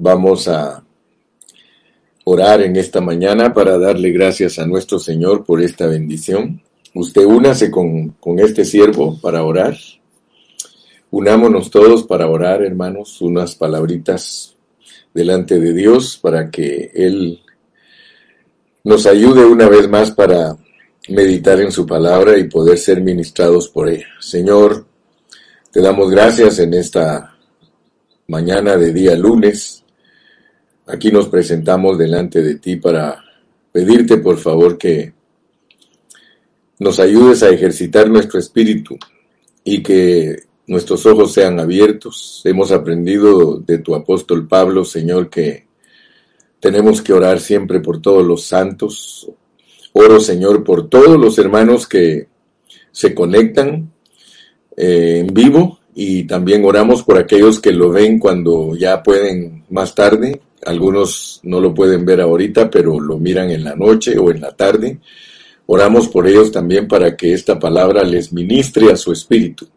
Vamos a orar en esta mañana para darle gracias a nuestro Señor por esta bendición. Usted únase con, con este siervo para orar. Unámonos todos para orar, hermanos, unas palabritas delante de Dios para que Él nos ayude una vez más para meditar en su palabra y poder ser ministrados por ella. Señor, te damos gracias en esta mañana de día lunes. Aquí nos presentamos delante de ti para pedirte por favor que nos ayudes a ejercitar nuestro espíritu y que nuestros ojos sean abiertos. Hemos aprendido de tu apóstol Pablo, Señor, que tenemos que orar siempre por todos los santos. Oro, Señor, por todos los hermanos que se conectan eh, en vivo y también oramos por aquellos que lo ven cuando ya pueden más tarde. Algunos no lo pueden ver ahorita, pero lo miran en la noche o en la tarde. Oramos por ellos también para que esta palabra les ministre a su espíritu.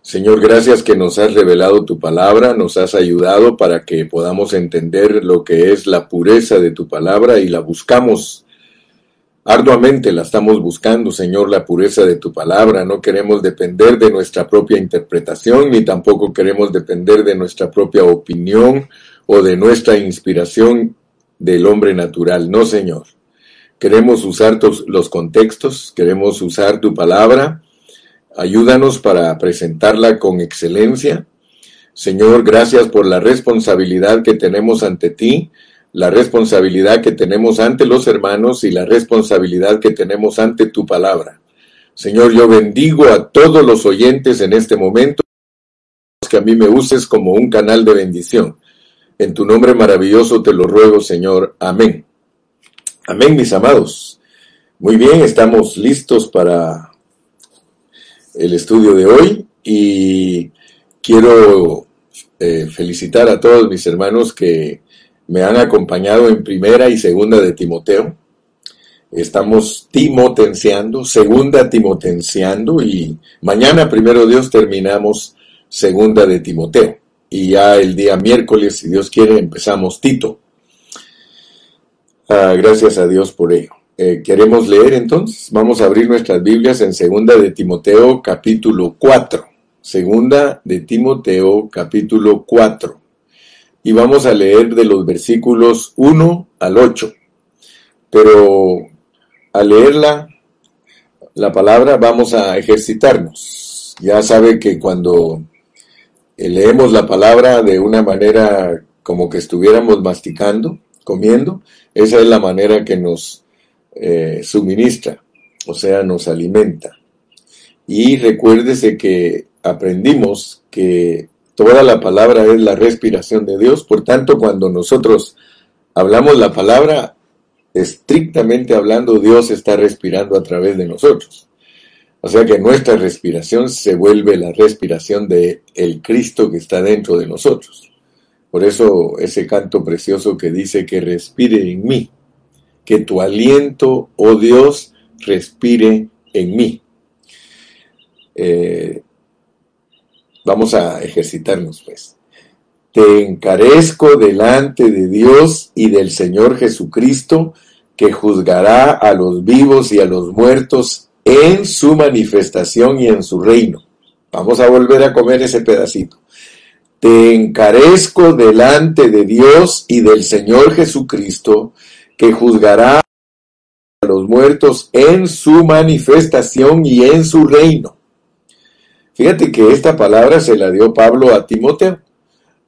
Señor, gracias que nos has revelado tu palabra, nos has ayudado para que podamos entender lo que es la pureza de tu palabra y la buscamos arduamente, la estamos buscando, Señor, la pureza de tu palabra. No queremos depender de nuestra propia interpretación, ni tampoco queremos depender de nuestra propia opinión o de nuestra inspiración del hombre natural. No, Señor. Queremos usar los contextos, queremos usar tu palabra Ayúdanos para presentarla con excelencia. Señor, gracias por la responsabilidad que tenemos ante ti, la responsabilidad que tenemos ante los hermanos y la responsabilidad que tenemos ante tu palabra. Señor, yo bendigo a todos los oyentes en este momento, que a mí me uses como un canal de bendición. En tu nombre maravilloso te lo ruego, Señor. Amén. Amén, mis amados. Muy bien, estamos listos para el estudio de hoy y quiero eh, felicitar a todos mis hermanos que me han acompañado en primera y segunda de Timoteo. Estamos timotenciando, segunda timotenciando y mañana, primero Dios, terminamos segunda de Timoteo. Y ya el día miércoles, si Dios quiere, empezamos Tito. Ah, gracias a Dios por ello. Eh, queremos leer entonces. Vamos a abrir nuestras Biblias en Segunda de Timoteo capítulo 4. Segunda de Timoteo capítulo 4. Y vamos a leer de los versículos 1 al 8. Pero al leerla, la palabra, vamos a ejercitarnos. Ya sabe que cuando leemos la palabra de una manera como que estuviéramos masticando, comiendo, esa es la manera que nos eh, suministra, o sea, nos alimenta. Y recuérdese que aprendimos que toda la palabra es la respiración de Dios, por tanto, cuando nosotros hablamos la palabra, estrictamente hablando, Dios está respirando a través de nosotros. O sea que nuestra respiración se vuelve la respiración de el Cristo que está dentro de nosotros. Por eso ese canto precioso que dice que respire en mí que tu aliento, oh Dios, respire en mí. Eh, vamos a ejercitarnos, pues. Te encarezco delante de Dios y del Señor Jesucristo, que juzgará a los vivos y a los muertos en su manifestación y en su reino. Vamos a volver a comer ese pedacito. Te encarezco delante de Dios y del Señor Jesucristo, que juzgará a los muertos en su manifestación y en su reino. Fíjate que esta palabra se la dio Pablo a Timoteo,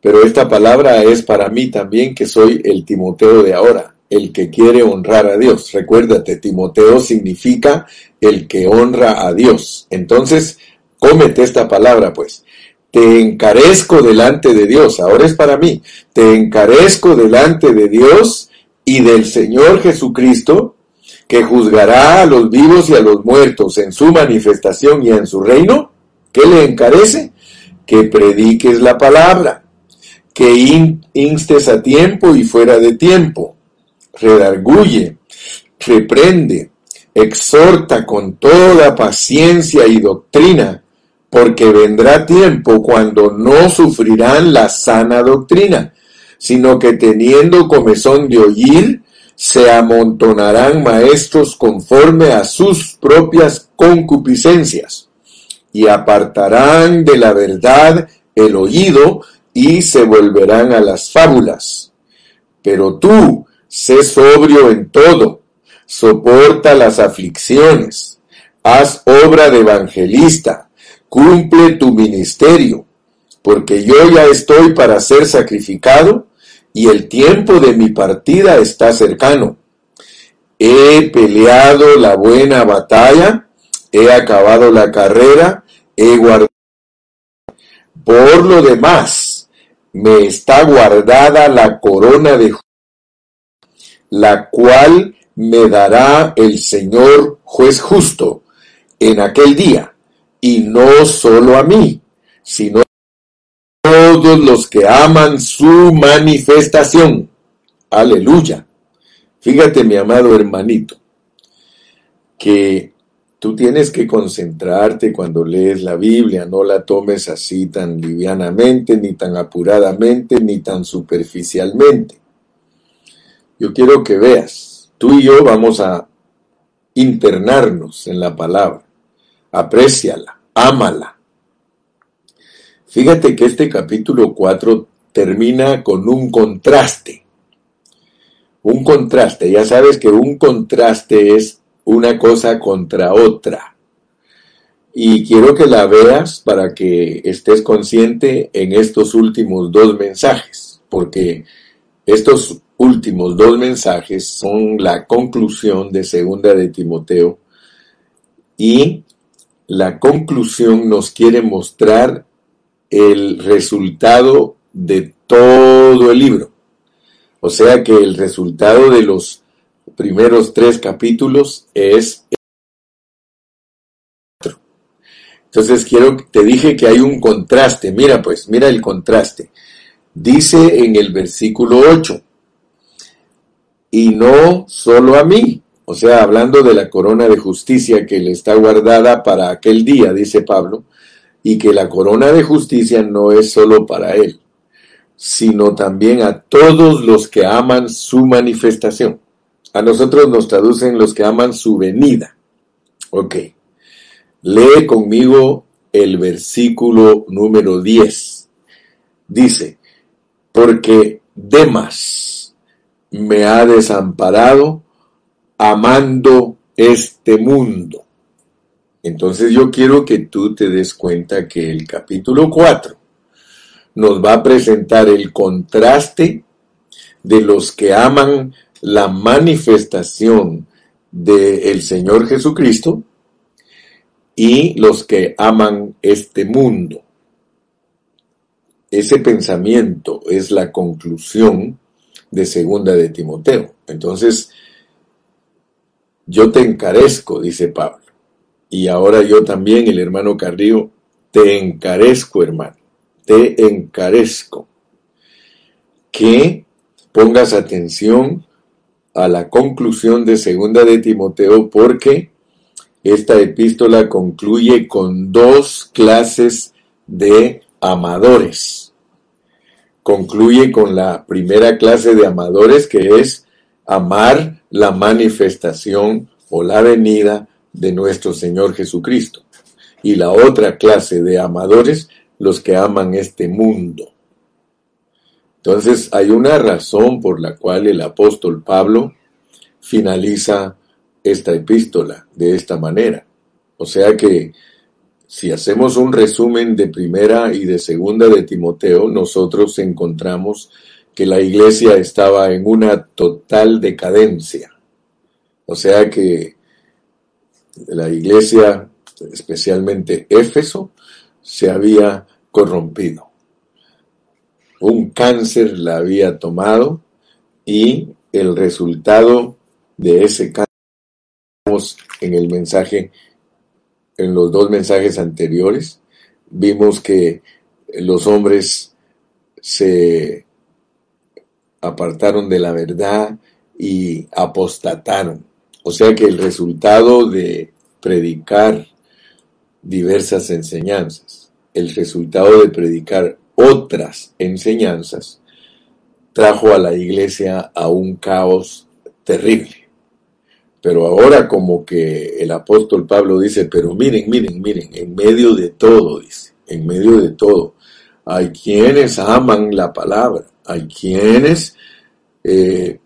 pero esta palabra es para mí también que soy el Timoteo de ahora, el que quiere honrar a Dios. Recuérdate, Timoteo significa el que honra a Dios. Entonces, cómete esta palabra, pues. Te encarezco delante de Dios, ahora es para mí. Te encarezco delante de Dios y del Señor Jesucristo, que juzgará a los vivos y a los muertos en su manifestación y en su reino, ¿qué le encarece? Que prediques la palabra, que instes a tiempo y fuera de tiempo, redarguye, reprende, exhorta con toda paciencia y doctrina, porque vendrá tiempo cuando no sufrirán la sana doctrina sino que teniendo comezón de oír, se amontonarán maestros conforme a sus propias concupiscencias, y apartarán de la verdad el oído, y se volverán a las fábulas. Pero tú, sé sobrio en todo, soporta las aflicciones, haz obra de evangelista, cumple tu ministerio, porque yo ya estoy para ser sacrificado y el tiempo de mi partida está cercano. He peleado la buena batalla, he acabado la carrera, he guardado. Por lo demás, me está guardada la corona de la cual me dará el Señor juez justo en aquel día, y no solo a mí, sino a todos los que aman su manifestación. Aleluya. Fíjate, mi amado hermanito, que tú tienes que concentrarte cuando lees la Biblia, no la tomes así tan livianamente, ni tan apuradamente, ni tan superficialmente. Yo quiero que veas Tú y yo vamos a internarnos en la palabra. Apréciala, ámala. Fíjate que este capítulo 4 termina con un contraste. Un contraste, ya sabes que un contraste es una cosa contra otra. Y quiero que la veas para que estés consciente en estos últimos dos mensajes, porque estos últimos dos mensajes son la conclusión de Segunda de Timoteo y la conclusión nos quiere mostrar el resultado de todo el libro. O sea que el resultado de los primeros tres capítulos es entonces quiero te dije que hay un contraste. Mira pues, mira el contraste. Dice en el versículo 8, y no solo a mí. O sea, hablando de la corona de justicia que le está guardada para aquel día, dice Pablo, y que la corona de justicia no es solo para él, sino también a todos los que aman su manifestación. A nosotros nos traducen los que aman su venida. Ok. Lee conmigo el versículo número 10. Dice, porque Demas, me ha desamparado amando este mundo. Entonces yo quiero que tú te des cuenta que el capítulo 4 nos va a presentar el contraste de los que aman la manifestación del Señor Jesucristo y los que aman este mundo. Ese pensamiento es la conclusión de segunda de Timoteo. Entonces, yo te encarezco, dice Pablo. Y ahora yo también, el hermano Carrillo, te encarezco, hermano. Te encarezco. Que pongas atención a la conclusión de segunda de Timoteo porque esta epístola concluye con dos clases de amadores concluye con la primera clase de amadores que es amar la manifestación o la venida de nuestro Señor Jesucristo. Y la otra clase de amadores, los que aman este mundo. Entonces hay una razón por la cual el apóstol Pablo finaliza esta epístola de esta manera. O sea que si hacemos un resumen de primera y de segunda de Timoteo, nosotros encontramos que la iglesia estaba en una total decadencia. O sea que la iglesia, especialmente Éfeso, se había corrompido. Un cáncer la había tomado y el resultado de ese cáncer en el mensaje en los dos mensajes anteriores, vimos que los hombres se apartaron de la verdad y apostataron. O sea que el resultado de predicar diversas enseñanzas, el resultado de predicar otras enseñanzas, trajo a la iglesia a un caos terrible. Pero ahora como que el apóstol Pablo dice, pero miren, miren, miren, en medio de todo, dice, en medio de todo, hay quienes aman la palabra, hay quienes eh,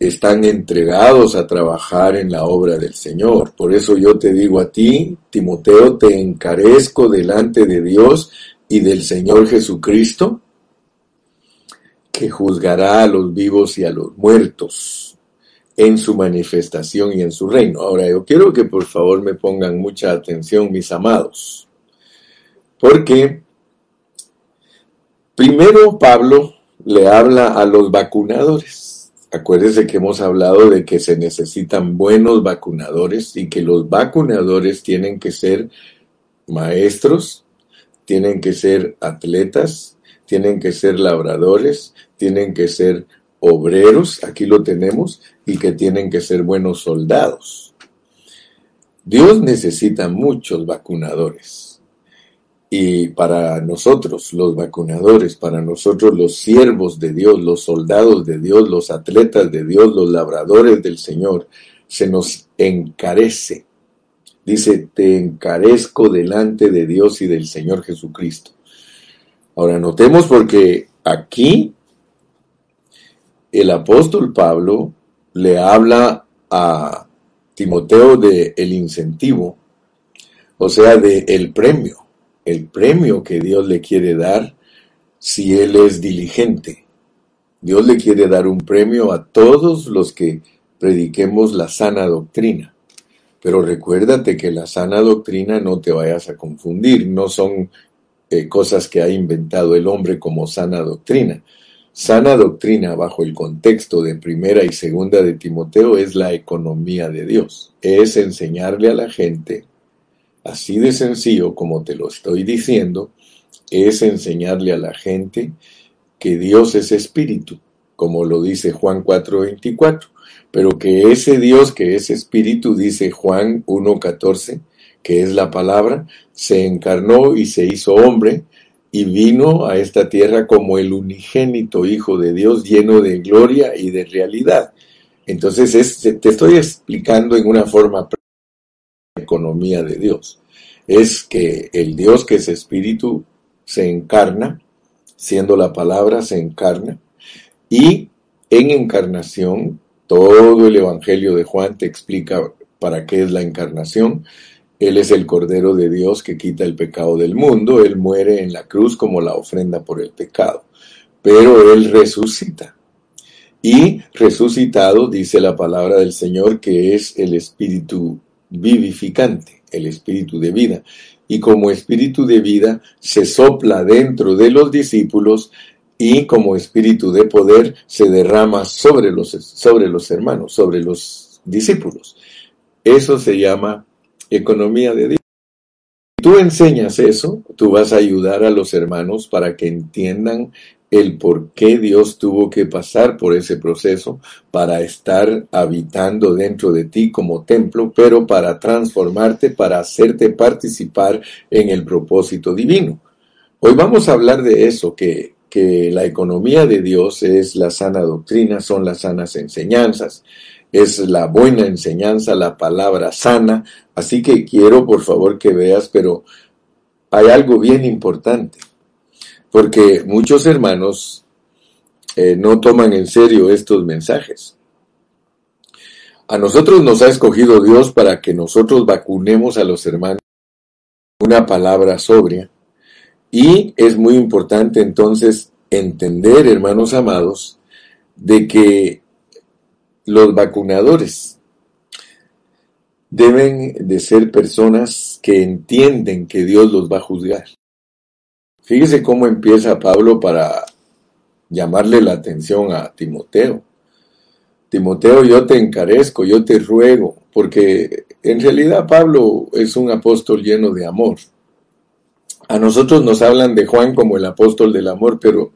están entregados a trabajar en la obra del Señor. Por eso yo te digo a ti, Timoteo, te encarezco delante de Dios y del Señor Jesucristo, que juzgará a los vivos y a los muertos en su manifestación y en su reino. Ahora, yo quiero que por favor me pongan mucha atención, mis amados, porque primero Pablo le habla a los vacunadores Acuérdese que hemos hablado de que se necesitan buenos vacunadores y que los vacunadores tienen que ser maestros, tienen que ser atletas, tienen que ser labradores, tienen que ser obreros, aquí lo tenemos, y que tienen que ser buenos soldados. Dios necesita muchos vacunadores. Y para nosotros, los vacunadores, para nosotros los siervos de Dios, los soldados de Dios, los atletas de Dios, los labradores del Señor, se nos encarece. Dice, te encarezco delante de Dios y del Señor Jesucristo. Ahora notemos porque aquí el apóstol Pablo le habla a Timoteo de el incentivo, o sea, de el premio el premio que Dios le quiere dar si él es diligente. Dios le quiere dar un premio a todos los que prediquemos la sana doctrina. Pero recuérdate que la sana doctrina no te vayas a confundir, no son eh, cosas que ha inventado el hombre como sana doctrina. Sana doctrina bajo el contexto de primera y segunda de Timoteo es la economía de Dios. Es enseñarle a la gente Así de sencillo como te lo estoy diciendo, es enseñarle a la gente que Dios es espíritu, como lo dice Juan 4:24, pero que ese Dios que es espíritu, dice Juan 1:14, que es la palabra, se encarnó y se hizo hombre y vino a esta tierra como el unigénito Hijo de Dios lleno de gloria y de realidad. Entonces te estoy explicando en una forma economía de Dios. Es que el Dios que es espíritu se encarna, siendo la palabra se encarna, y en encarnación, todo el Evangelio de Juan te explica para qué es la encarnación. Él es el Cordero de Dios que quita el pecado del mundo, Él muere en la cruz como la ofrenda por el pecado, pero Él resucita. Y resucitado, dice la palabra del Señor, que es el Espíritu vivificante, el espíritu de vida. Y como espíritu de vida se sopla dentro de los discípulos y como espíritu de poder se derrama sobre los, sobre los hermanos, sobre los discípulos. Eso se llama economía de Dios. Si tú enseñas eso, tú vas a ayudar a los hermanos para que entiendan el por qué Dios tuvo que pasar por ese proceso para estar habitando dentro de ti como templo, pero para transformarte, para hacerte participar en el propósito divino. Hoy vamos a hablar de eso, que, que la economía de Dios es la sana doctrina, son las sanas enseñanzas, es la buena enseñanza, la palabra sana. Así que quiero por favor que veas, pero hay algo bien importante porque muchos hermanos eh, no toman en serio estos mensajes. A nosotros nos ha escogido Dios para que nosotros vacunemos a los hermanos una palabra sobria. Y es muy importante entonces entender, hermanos amados, de que los vacunadores deben de ser personas que entienden que Dios los va a juzgar. Fíjese cómo empieza Pablo para llamarle la atención a Timoteo. Timoteo, yo te encarezco, yo te ruego, porque en realidad Pablo es un apóstol lleno de amor. A nosotros nos hablan de Juan como el apóstol del amor, pero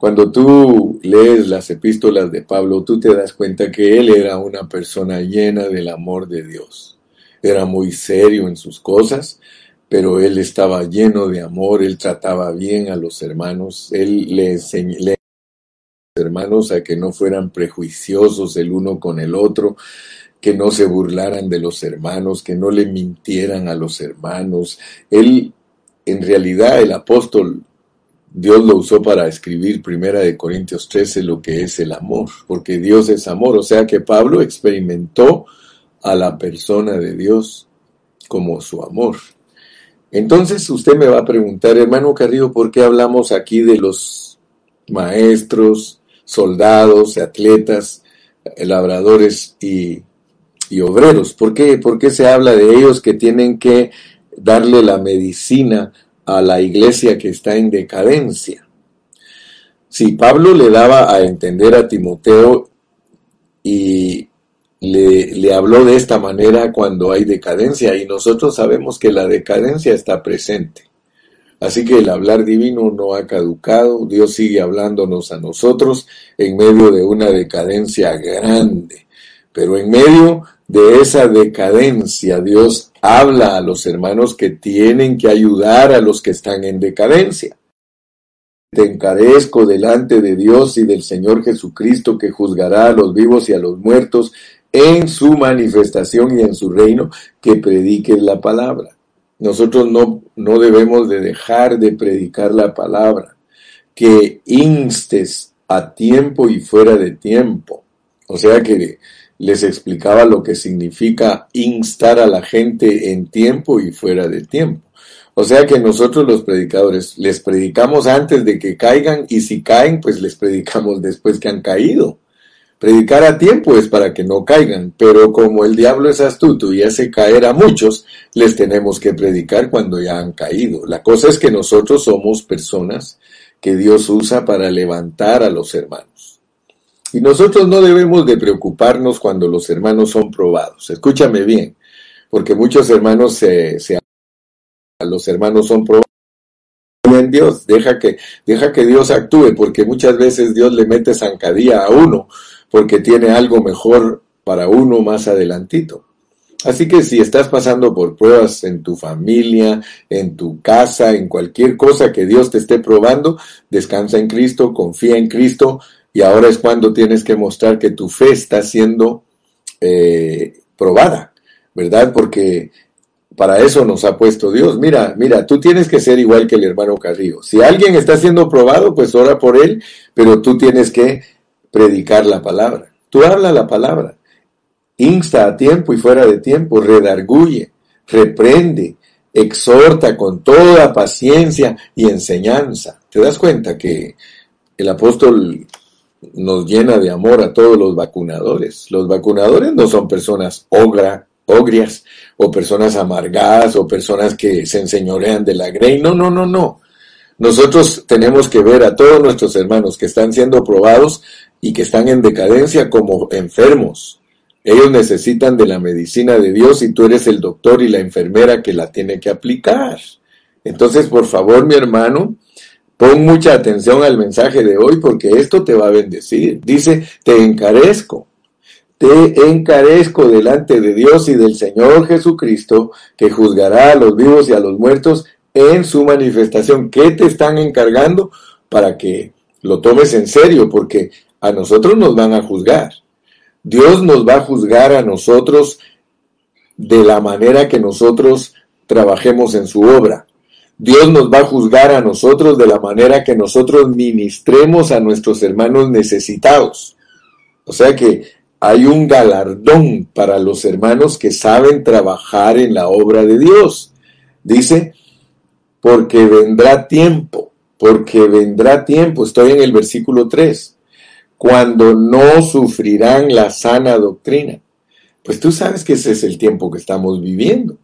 cuando tú lees las epístolas de Pablo, tú te das cuenta que él era una persona llena del amor de Dios. Era muy serio en sus cosas, pero él estaba lleno de amor, él trataba bien a los hermanos, él le enseñó hermanos a que no fueran prejuiciosos el uno con el otro, que no se burlaran de los hermanos, que no le mintieran a los hermanos. Él, en realidad, el apóstol, Dios lo usó para escribir Primera de Corintios 13 lo que es el amor, porque Dios es amor. O sea que Pablo experimentó a la persona de Dios como su amor. Entonces usted me va a preguntar, hermano Carrillo, ¿por qué hablamos aquí de los maestros, soldados, atletas, labradores y y obreros. ¿Por qué? ¿Por qué se habla de ellos que tienen que darle la medicina a la iglesia que está en decadencia? Si Pablo le daba a entender a Timoteo y le, habló de esta manera cuando hay decadencia y nosotros sabemos que la decadencia está presente. Así que el hablar divino no ha caducado, Dios sigue hablándonos a nosotros en medio de una decadencia grande, pero en medio de esa decadencia, Dios habla a los hermanos que tienen que ayudar a los que están en decadencia. Te encarezco delante de Dios y del Señor Jesucristo que juzgará a los vivos y a los muertos en su manifestación y en su reino, que prediques la palabra. Nosotros no, no debemos de dejar de predicar la palabra, que instes a tiempo y fuera de tiempo. O sea que les explicaba lo que significa instar a la gente en tiempo y fuera de tiempo. O sea que nosotros los predicadores les predicamos antes de que caigan y si caen, pues les predicamos después que han caído. Predicar a tiempo es para que no caigan, pero como el diablo es astuto y hace caer a muchos, les tenemos que predicar cuando ya han caído. La cosa es que nosotros somos personas que Dios usa para levantar a los hermanos. Y nosotros no debemos de preocuparnos cuando los hermanos son probados. Escúchame bien, porque muchos hermanos se, los hermanos son probados en Dios, deja que, deja que Dios actúe, porque muchas veces Dios le mete zancadilla a uno, porque tiene algo mejor para uno más adelantito. Así que si estás pasando por pruebas en tu familia, en tu casa, en cualquier cosa que Dios te esté probando, descansa en Cristo, confía en Cristo, y ahora es cuando tienes que mostrar que tu fe está siendo eh, probada, ¿verdad? Porque para eso nos ha puesto Dios. Mira, mira, tú tienes que ser igual que el hermano Carrillo. Si alguien está siendo probado, pues ora por él, pero tú tienes que predicar la palabra. Tú habla la palabra. Insta a tiempo y fuera de tiempo, redarguye, reprende, exhorta con toda paciencia y enseñanza. ¿Te das cuenta que el apóstol nos llena de amor a todos los vacunadores. Los vacunadores no son personas ogra, ogrias o personas amargadas o personas que se enseñorean de la grey. No, no, no, no. Nosotros tenemos que ver a todos nuestros hermanos que están siendo probados y que están en decadencia como enfermos. Ellos necesitan de la medicina de Dios y tú eres el doctor y la enfermera que la tiene que aplicar. Entonces, por favor, mi hermano, Pon mucha atención al mensaje de hoy porque esto te va a bendecir. Dice, te encarezco, te encarezco delante de Dios y del Señor Jesucristo, que juzgará a los vivos y a los muertos en su manifestación. ¿Qué te están encargando? Para que lo tomes en serio, porque a nosotros nos van a juzgar. Dios nos va a juzgar a nosotros de la manera que nosotros trabajemos en su obra. Dios nos va a juzgar a nosotros de la manera que nosotros ministremos a nuestros hermanos necesitados. O sea que hay un galardón para los hermanos que saben trabajar en la obra de Dios. Dice, porque vendrá tiempo, porque vendrá tiempo, estoy en el versículo 3, cuando no sufrirán la sana doctrina. Pues tú sabes que ese es el tiempo que estamos viviendo.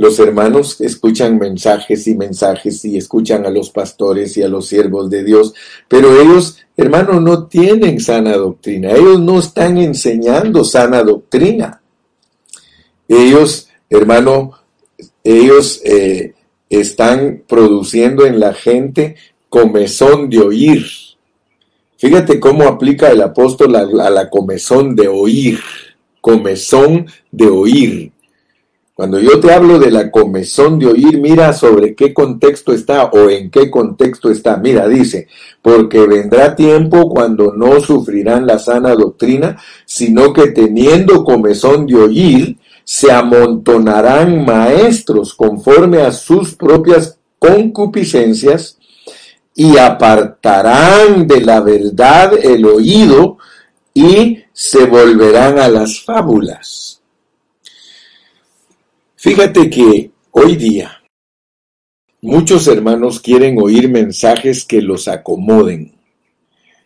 Los hermanos escuchan mensajes y mensajes y escuchan a los pastores y a los siervos de Dios, pero ellos, hermano, no tienen sana doctrina, ellos no están enseñando sana doctrina. Ellos, hermano, ellos eh, están produciendo en la gente comezón de oír. Fíjate cómo aplica el apóstol a la comezón de oír, comezón de oír. Cuando yo te hablo de la comezón de oír, mira sobre qué contexto está o en qué contexto está. Mira, dice, porque vendrá tiempo cuando no sufrirán la sana doctrina, sino que teniendo comezón de oír, se amontonarán maestros conforme a sus propias concupiscencias y apartarán de la verdad el oído y se volverán a las fábulas. Fíjate que hoy día muchos hermanos quieren oír mensajes que los acomoden.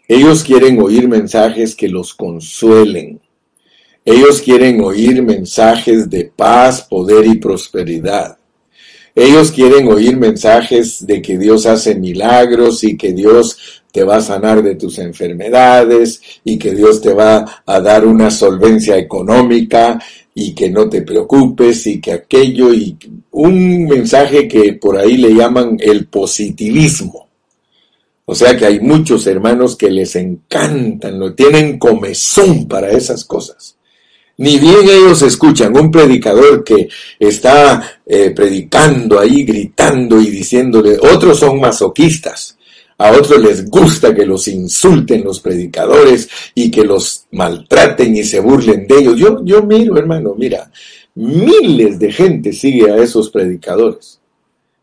Ellos quieren oír mensajes que los consuelen. Ellos quieren oír mensajes de paz, poder y prosperidad. Ellos quieren oír mensajes de que Dios hace milagros y que Dios te va a sanar de tus enfermedades y que Dios te va a dar una solvencia económica y que no te preocupes y que aquello y un mensaje que por ahí le llaman el positivismo. O sea que hay muchos hermanos que les encantan, lo tienen comezón para esas cosas. Ni bien ellos escuchan un predicador que está eh, predicando ahí, gritando y diciéndole, otros son masoquistas, a otros les gusta que los insulten los predicadores y que los maltraten y se burlen de ellos. Yo, yo miro, hermano, mira, miles de gente sigue a esos predicadores,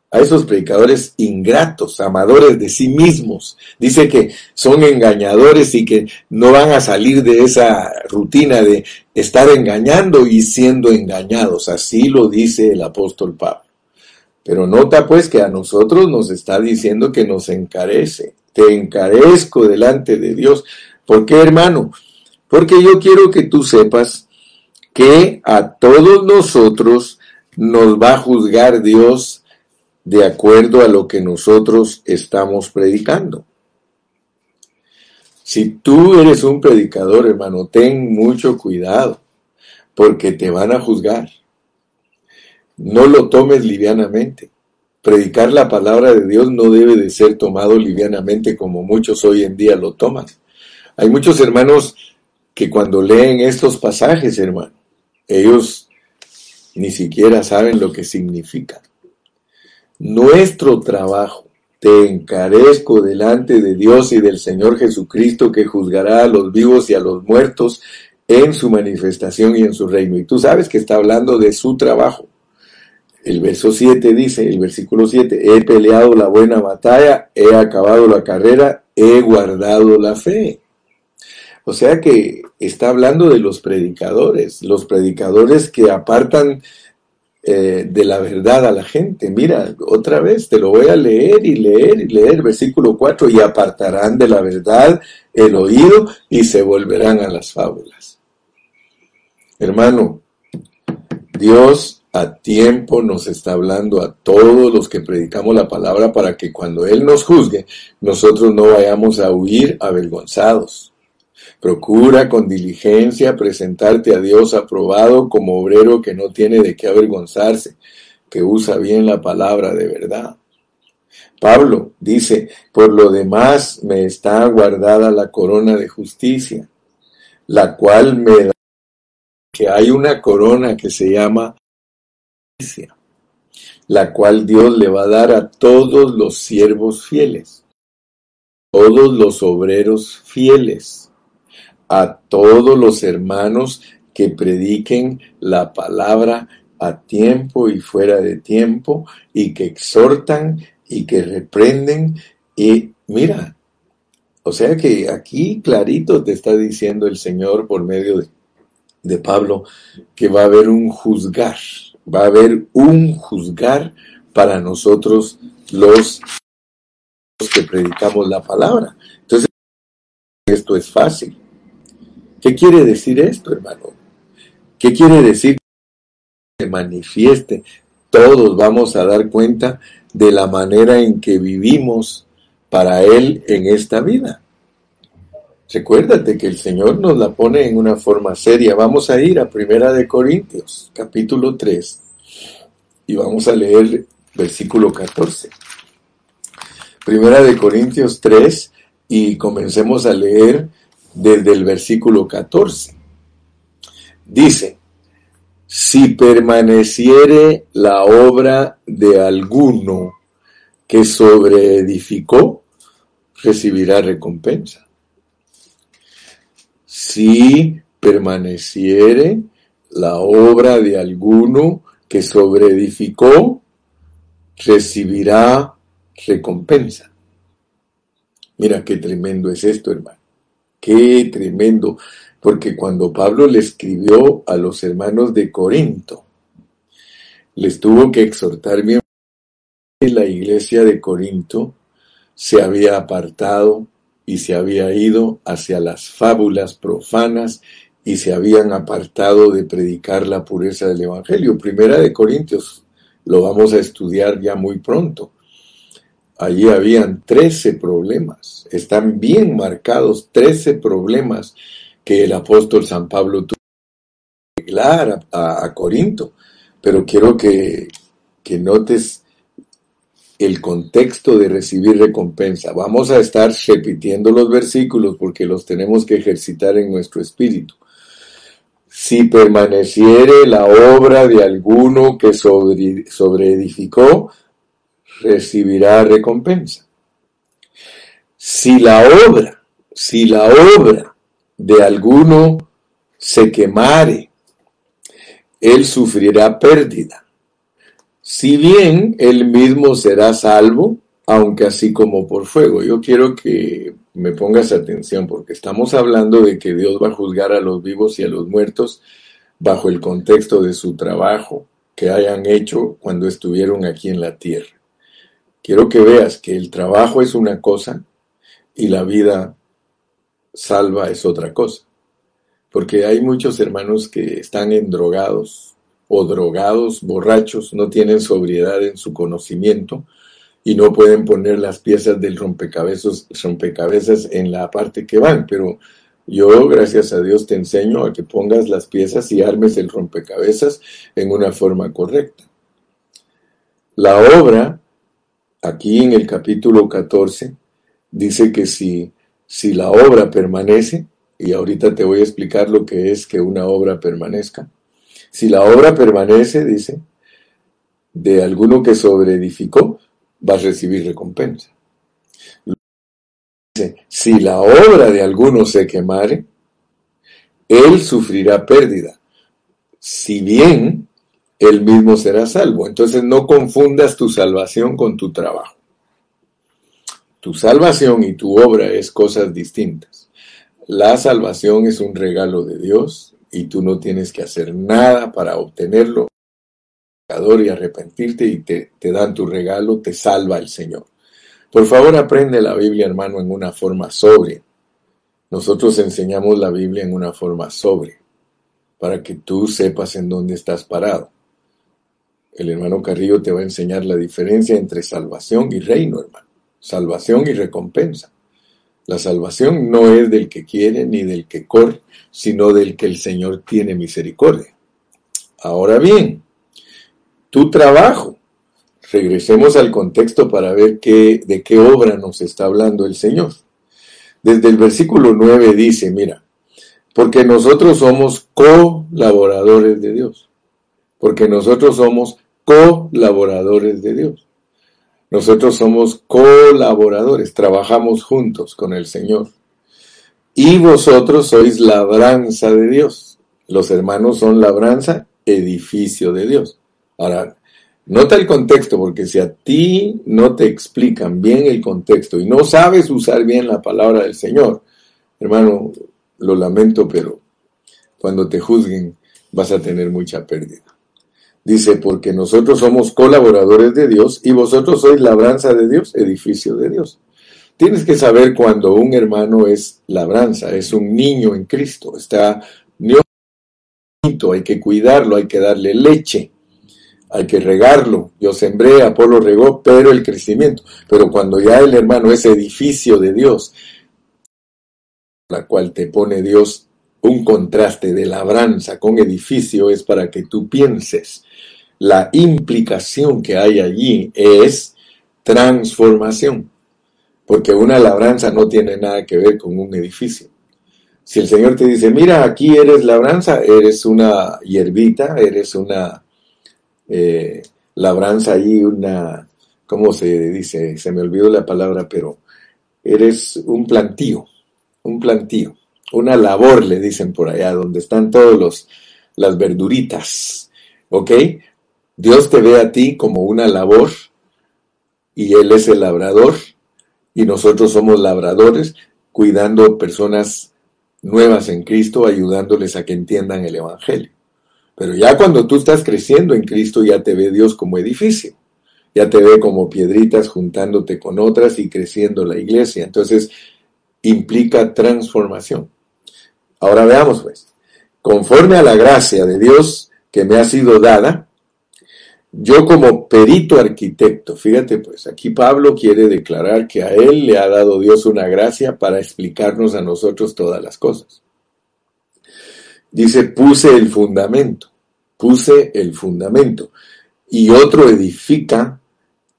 a esos predicadores ingratos, amadores de sí mismos. Dice que son engañadores y que no van a salir de esa rutina de estar engañando y siendo engañados. Así lo dice el apóstol Pablo. Pero nota pues que a nosotros nos está diciendo que nos encarece. Te encarezco delante de Dios. ¿Por qué, hermano? Porque yo quiero que tú sepas que a todos nosotros nos va a juzgar Dios de acuerdo a lo que nosotros estamos predicando. Si tú eres un predicador, hermano, ten mucho cuidado, porque te van a juzgar. No lo tomes livianamente. Predicar la palabra de Dios no debe de ser tomado livianamente como muchos hoy en día lo toman. Hay muchos hermanos que cuando leen estos pasajes, hermano, ellos ni siquiera saben lo que significa. Nuestro trabajo, te encarezco delante de Dios y del Señor Jesucristo que juzgará a los vivos y a los muertos en su manifestación y en su reino. Y tú sabes que está hablando de su trabajo. El verso 7 dice, el versículo 7, he peleado la buena batalla, he acabado la carrera, he guardado la fe. O sea que está hablando de los predicadores, los predicadores que apartan eh, de la verdad a la gente. Mira, otra vez te lo voy a leer y leer y leer, versículo 4, y apartarán de la verdad el oído y se volverán a las fábulas. Hermano, Dios a tiempo nos está hablando a todos los que predicamos la palabra para que cuando Él nos juzgue, nosotros no vayamos a huir avergonzados. Procura con diligencia presentarte a Dios aprobado como obrero que no tiene de qué avergonzarse, que usa bien la palabra de verdad. Pablo dice, por lo demás me está guardada la corona de justicia, la cual me da que hay una corona que se llama la cual Dios le va a dar a todos los siervos fieles, todos los obreros fieles, a todos los hermanos que prediquen la palabra a tiempo y fuera de tiempo y que exhortan y que reprenden y mira, o sea que aquí clarito te está diciendo el Señor por medio de, de Pablo que va a haber un juzgar, va a haber un juzgar para nosotros los que predicamos la palabra. Entonces, esto es fácil. ¿Qué quiere decir esto, hermano? ¿Qué quiere decir que se manifieste? Todos vamos a dar cuenta de la manera en que vivimos para Él en esta vida. Recuérdate que el Señor nos la pone en una forma seria. Vamos a ir a Primera de Corintios, capítulo 3, y vamos a leer versículo 14. Primera de Corintios 3, y comencemos a leer desde el versículo 14. Dice, si permaneciere la obra de alguno que sobreedificó, recibirá recompensa. Si permaneciere la obra de alguno que sobreedificó, recibirá recompensa. Mira qué tremendo es esto, hermano. Qué tremendo. Porque cuando Pablo le escribió a los hermanos de Corinto, les tuvo que exhortar bien la iglesia de Corinto se había apartado y se había ido hacia las fábulas profanas y se habían apartado de predicar la pureza del Evangelio. Primera de Corintios, lo vamos a estudiar ya muy pronto. Allí habían trece problemas, están bien marcados trece problemas que el apóstol San Pablo tuvo que arreglar a, Corinto. Pero quiero que, que notes el contexto de recibir recompensa. Vamos a estar repitiendo los versículos porque los tenemos que ejercitar en nuestro espíritu. Si permaneciere la obra de alguno que sobre, sobreedificó, recibirá recompensa. Si la obra, si la obra de alguno se quemare, él sufrirá pérdida si bien él mismo será salvo, aunque así como por fuego. Yo quiero que me pongas atención porque estamos hablando de que Dios va a juzgar a los vivos y a los muertos bajo el contexto de su trabajo que hayan hecho cuando estuvieron aquí en la tierra. Quiero que veas que el trabajo es una cosa y la vida salva es otra cosa. Porque hay muchos hermanos que están endrogados, o drogados, borrachos, no tienen sobriedad en su conocimiento y no pueden poner las piezas del rompecabezas, rompecabezas en la parte que van. Pero yo, gracias a Dios, te enseño a que pongas las piezas y armes el rompecabezas en una forma correcta. La obra, aquí en el capítulo 14, dice que si, si la obra permanece, y ahorita te voy a explicar lo que es que una obra permanezca, si la obra permanece, dice, de alguno que sobreedificó, va a recibir recompensa. Dice, si la obra de alguno se quemare, él sufrirá pérdida, si bien él mismo será salvo. Entonces no confundas tu salvación con tu trabajo. Tu salvación y tu obra es cosas distintas. La salvación es un regalo de Dios y tú no tienes que hacer nada para obtenerlo. Y arrepentirte y te, te dan tu regalo, te salva el Señor. Por favor, aprende la Biblia, hermano, en una forma sobria. Nosotros enseñamos la Biblia en una forma sobria, para que tú sepas en dónde estás parado. El hermano Carrillo te va a enseñar la diferencia entre salvación y reino, hermano. Salvación y recompensa. La salvación no es del que quiere ni del que corre, sino del que el Señor tiene misericordia. Ahora bien, tu trabajo. Regresemos al contexto para ver qué, de qué obra nos está hablando el Señor. Desde el versículo 9 dice, mira, porque nosotros somos colaboradores de Dios. Porque nosotros somos colaboradores de Dios. Nosotros somos colaboradores, trabajamos juntos con el Señor. Y vosotros sois labranza de Dios. Los hermanos son labranza, edificio de Dios. Ahora, nota el contexto, porque si a ti no te explican bien el contexto y no sabes usar bien la palabra del Señor, hermano, lo lamento, pero cuando te juzguen vas a tener mucha pérdida. Dice, porque nosotros somos colaboradores de Dios y vosotros sois labranza de Dios, edificio de Dios. Tienes que saber cuando un hermano es labranza, es un niño en Cristo, está hay que cuidarlo, hay que darle leche, hay que regarlo. Yo sembré, Apolo regó, pero el crecimiento. Pero cuando ya el hermano es edificio de Dios, la cual te pone Dios un contraste de labranza con edificio, es para que tú pienses la implicación que hay allí es transformación, porque una labranza no tiene nada que ver con un edificio. Si el Señor te dice, mira, aquí eres labranza, eres una hierbita, eres una eh, labranza ahí, una, ¿cómo se dice? Se me olvidó la palabra, pero eres un plantío, un plantío, una labor, le dicen por allá, donde están todos los, las verduritas, ¿ok? Dios te ve a ti como una labor y Él es el labrador y nosotros somos labradores cuidando personas nuevas en Cristo, ayudándoles a que entiendan el Evangelio. Pero ya cuando tú estás creciendo en Cristo, ya te ve Dios como edificio, ya te ve como piedritas juntándote con otras y creciendo la iglesia. Entonces, implica transformación. Ahora veamos pues, conforme a la gracia de Dios que me ha sido dada, yo como perito arquitecto, fíjate pues, aquí Pablo quiere declarar que a él le ha dado Dios una gracia para explicarnos a nosotros todas las cosas. Dice, puse el fundamento, puse el fundamento, y otro edifica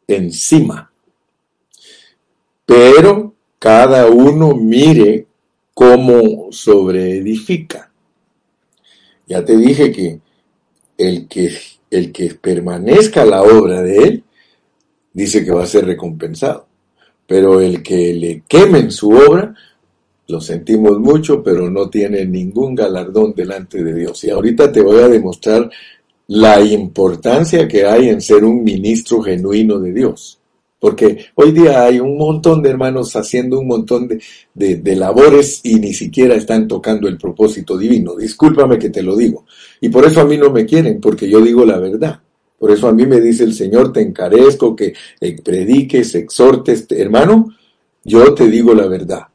encima. Pero cada uno mire cómo sobreedifica. Ya te dije que el que el que permanezca la obra de él, dice que va a ser recompensado. Pero el que le quemen su obra, lo sentimos mucho, pero no tiene ningún galardón delante de Dios. Y ahorita te voy a demostrar la importancia que hay en ser un ministro genuino de Dios. Porque hoy día hay un montón de hermanos haciendo un montón de, labores y ni siquiera están tocando el propósito divino. Discúlpame que te lo digo. Y por eso a mí no me quieren, porque yo digo la verdad. Por eso a mí me dice el Señor, te encarezco que prediques, exhortes. Hermano, yo te digo la verdad.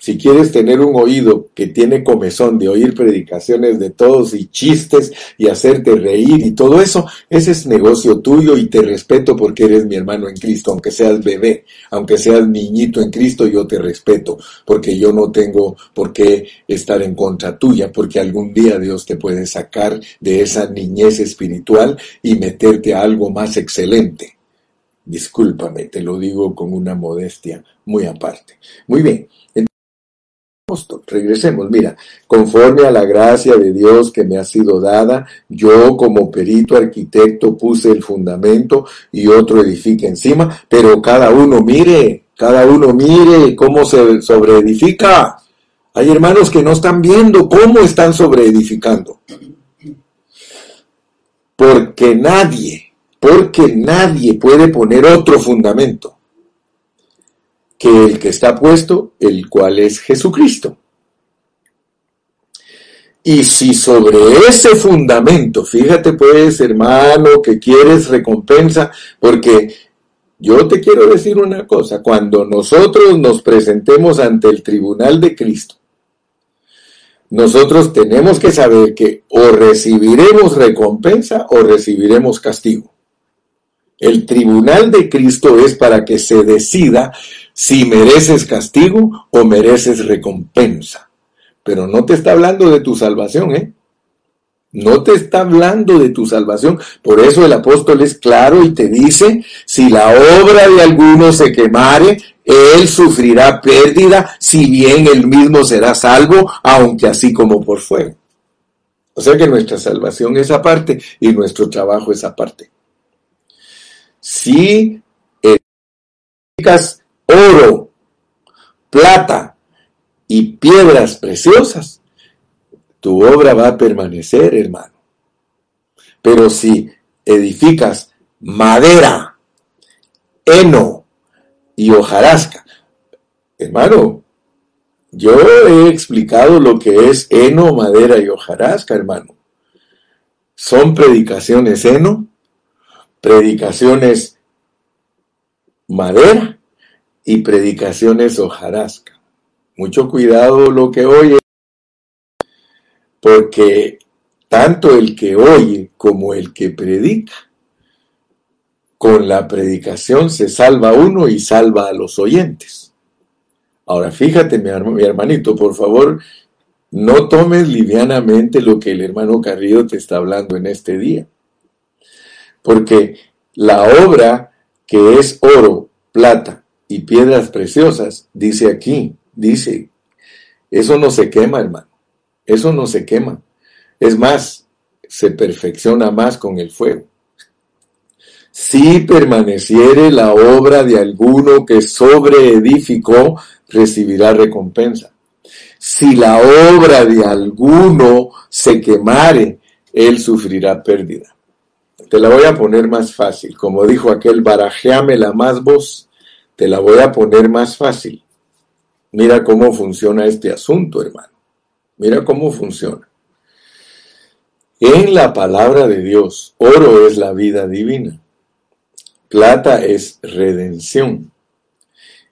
Si quieres tener un oído que tiene comezón de oír predicaciones de todos y chistes y hacerte reír y todo eso, ese es negocio tuyo y te respeto porque eres mi hermano en Cristo, aunque seas bebé, aunque seas niñito en Cristo, yo te respeto porque yo no tengo por qué estar en contra tuya, porque algún día Dios te puede sacar de esa niñez espiritual y meterte a algo más excelente. Discúlpame, te lo digo con una modestia muy aparte. Muy bien. Regresemos, mira, conforme a la gracia de Dios que me ha sido dada, yo como perito arquitecto puse el fundamento y otro edifica encima, pero cada uno mire, cada uno mire cómo se sobreedifica. Hay hermanos que no están viendo cómo están sobreedificando. Porque nadie, porque nadie puede poner otro fundamento que el que está puesto, el cual es Jesucristo. Y si sobre ese fundamento, fíjate pues hermano, que quieres recompensa, porque yo te quiero decir una cosa, cuando nosotros nos presentemos ante el tribunal de Cristo, nosotros tenemos que saber que o recibiremos recompensa o recibiremos castigo. El tribunal de Cristo es para que se decida si mereces castigo o mereces recompensa. Pero no te está hablando de tu salvación, ¿eh? No te está hablando de tu salvación. Por eso el apóstol es claro y te dice, si la obra de alguno se quemare, él sufrirá pérdida, si bien él mismo será salvo, aunque así como por fuego. O sea que nuestra salvación es aparte y nuestro trabajo es aparte. Si oro, plata y piedras preciosas, tu obra va a permanecer, hermano. Pero si edificas madera, heno y hojarasca, hermano, yo he explicado lo que es heno, madera y hojarasca, hermano. Son predicaciones heno, predicaciones madera y predicaciones hojarasca. Mucho cuidado lo que oye, porque tanto el que oye como el que predica, con la predicación se salva uno y salva a los oyentes. Ahora fíjate, mi, hermanito, por favor, no tomes livianamente lo que el hermano Carrillo te está hablando en este día. Porque la obra que es oro, plata y piedras preciosas, dice aquí, dice Eso no se quema, hermano. Eso no se quema. Es más, se perfecciona más con el fuego. Si permaneciere la obra de alguno que sobreedificó, recibirá recompensa. Si la obra de alguno se quemare, él sufrirá pérdida. Te la voy a poner más fácil. Como dijo aquel, barajeame la más voz, te la voy a poner más fácil. Mira cómo funciona este asunto, hermano. Mira cómo funciona. En la palabra de Dios, oro es la vida divina, plata es redención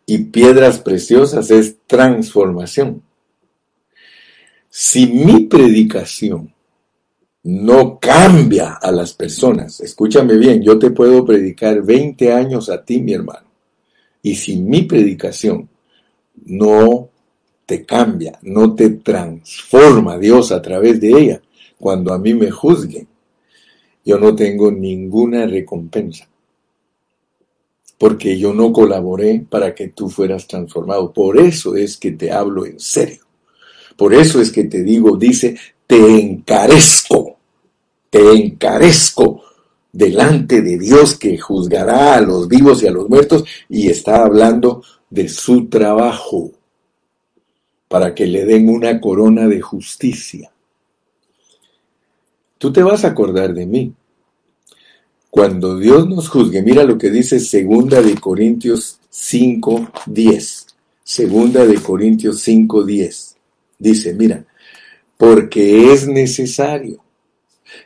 y piedras preciosas es transformación. Si mi predicación no cambia a las personas, escúchame bien, yo te puedo predicar 20 años a ti, mi hermano, y si mi predicación no te cambia, no te transforma Dios a través de ella, cuando a mí me juzguen, yo no tengo ninguna recompensa. Porque yo no colaboré para que tú fueras transformado. Por eso es que te hablo en serio. Por eso es que te digo, dice, te encarezco, te encarezco delante de Dios que juzgará a los vivos y a los muertos y está hablando de su trabajo para que le den una corona de justicia. Tú te vas a acordar de mí. Cuando Dios nos juzgue, mira lo que dice Segunda de Corintios 5:10. Segunda de Corintios 5:10. Dice, mira, porque es necesario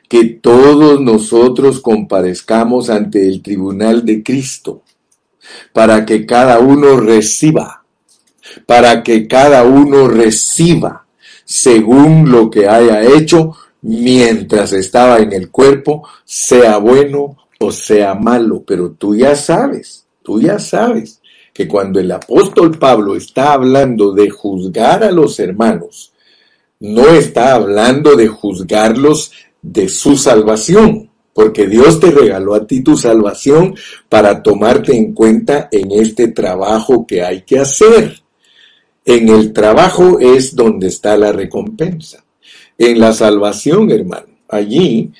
que todos nosotros comparezcamos ante el tribunal de Cristo, para que cada uno reciba, para que cada uno reciba según lo que haya hecho mientras estaba en el cuerpo, sea bueno o sea malo, pero tú ya sabes, tú ya sabes que cuando el apóstol Pablo está hablando de juzgar a los hermanos, no está hablando de juzgarlos de su salvación, porque Dios te regaló a ti tu salvación para tomarte en cuenta en este trabajo que hay que hacer. En el trabajo es donde está la recompensa. En la salvación, hermano, allí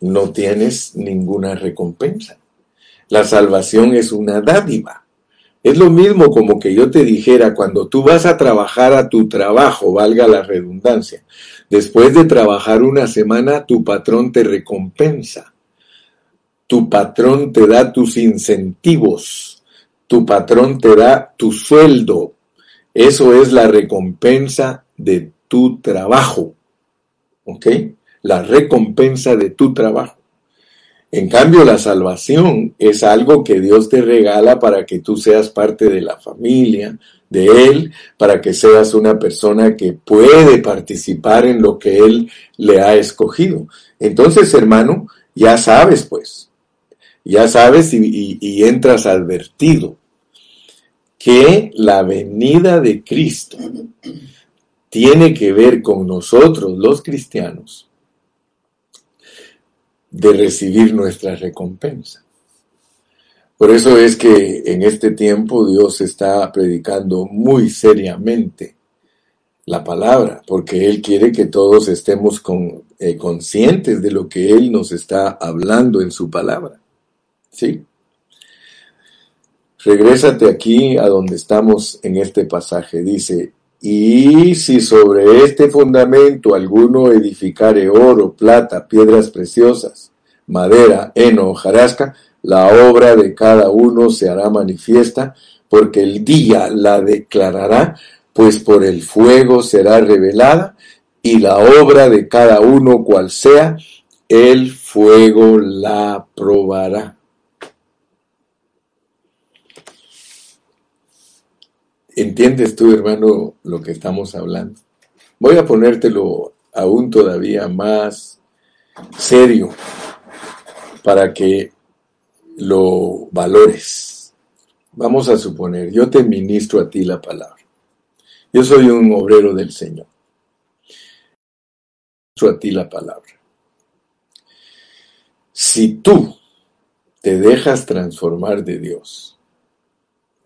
no tienes ninguna recompensa. La salvación es una dádiva. Es lo mismo como que yo te dijera, cuando tú vas a trabajar a tu trabajo, valga la redundancia, después de trabajar una semana, tu patrón te recompensa. Tu patrón te da tus incentivos. Tu patrón te da tu sueldo. Eso es la recompensa de tu trabajo. ¿Ok? La recompensa de tu trabajo. En cambio, la salvación es algo que Dios te regala para que tú seas parte de la familia, de Él, para que seas una persona que puede participar en lo que Él le ha escogido. Entonces, hermano, ya sabes, pues, ya sabes y, entras advertido que la venida de Cristo tiene que ver con nosotros los cristianos de recibir nuestra recompensa. Por eso es que en este tiempo Dios está predicando muy seriamente la palabra, porque Él quiere que todos estemos con, eh, conscientes de lo que Él nos está hablando en su palabra. ¿Sí? Regrésate aquí a donde estamos en este pasaje. Dice, y si sobre este fundamento alguno edificare oro, plata, piedras preciosas, madera, heno, jarasca, la obra de cada uno se hará manifiesta, porque el día la declarará, pues por el fuego será revelada, y la obra de cada uno cual sea, el fuego la probará. ¿Entiendes tú, hermano, lo que estamos hablando? Voy a ponértelo aún todavía más serio para que lo valores. Vamos a suponer, yo te ministro a ti la palabra. Yo soy un obrero del Señor. Ministro a ti la palabra. Si tú te dejas transformar de Dios,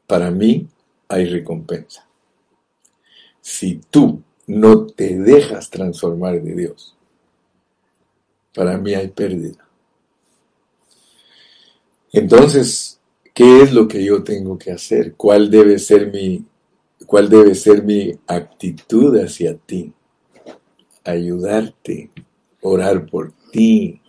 para mí hay recompensa. si tú no te dejas transformar de Dios, para mí hay pérdida. Entonces, ¿qué es lo que yo tengo que hacer? ¿Cuál debe ser mi, cuál debe ser mi actitud hacia ti? Ayudarte, orar por ti.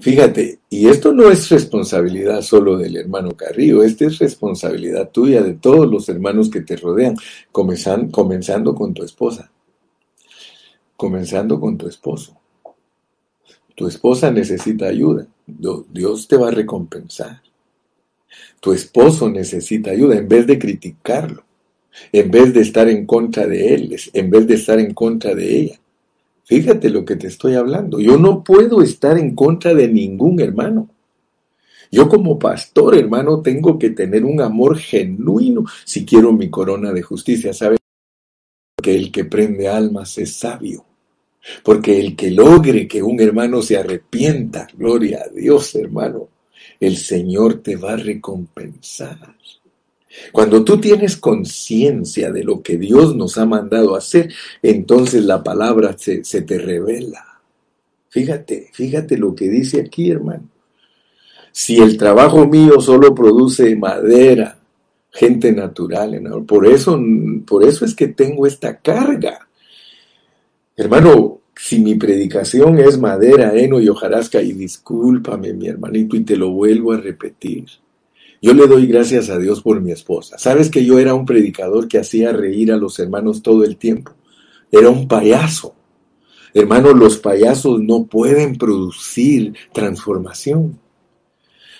Fíjate, y esto no es responsabilidad solo del hermano Carrillo, esta es responsabilidad tuya, de todos los hermanos que te rodean, comenzando, comenzando con tu esposa, comenzando con tu esposo. Tu esposa necesita ayuda, Dios te va a recompensar. Tu esposo necesita ayuda en vez de criticarlo, en vez de estar en contra de él, en vez de estar en contra de ella. Fíjate lo que te estoy hablando. Yo no puedo estar en contra de ningún hermano. Yo como pastor, hermano, tengo que tener un amor genuino si quiero mi corona de justicia. ¿Sabes? Que el que prende almas es sabio. Porque el que logre que un hermano se arrepienta, gloria a Dios, hermano, el Señor te va a recompensar. Cuando tú tienes conciencia de lo que Dios nos ha mandado hacer, entonces la palabra se, te revela. Fíjate, fíjate lo que dice aquí, hermano. Si el trabajo mío solo produce madera, gente natural, por eso, por eso es que tengo esta carga. Hermano, si mi predicación es madera, heno y hojarasca, y discúlpame, mi hermanito, y te lo vuelvo a repetir. Yo le doy gracias a Dios por mi esposa. ¿Sabes que yo era un predicador que hacía reír a los hermanos todo el tiempo? Era un payaso. Hermanos, los payasos no pueden producir transformación.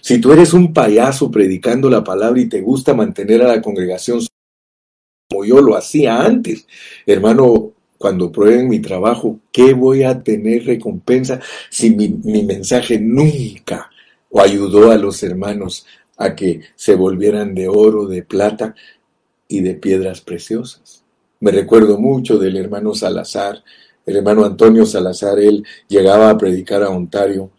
Si tú eres un payaso predicando la palabra y te gusta mantener a la congregación como yo lo hacía antes, hermano, cuando prueben mi trabajo, ¿qué voy a tener recompensa si mi, mensaje nunca ayudó a los hermanos a que se volvieran de oro, de plata y de piedras preciosas. Me recuerdo mucho del hermano Salazar, el hermano Antonio Salazar, él llegaba a predicar a Ontario